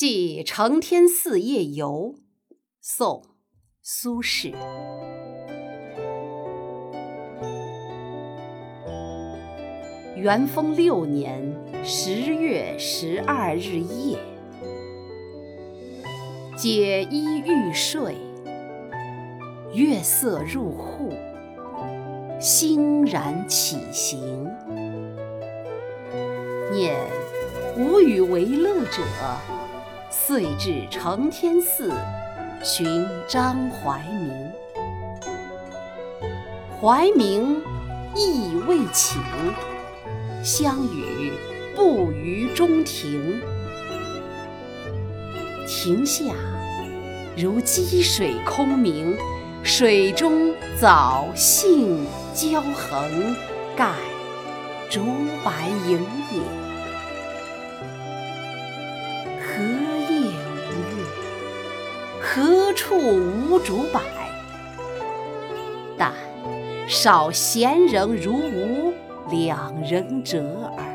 寄承天寺夜游，宋·苏轼。元丰六年十月十二日夜，解衣欲睡，月色入户，欣然起行，念无与为乐者。遂至承天寺，寻张怀民。怀民亦未寝，相与步于中庭。庭下如积水空明，水中藻荇交横，盖竹柏影也。何处无竹柏？但少闲人如吾两人者耳。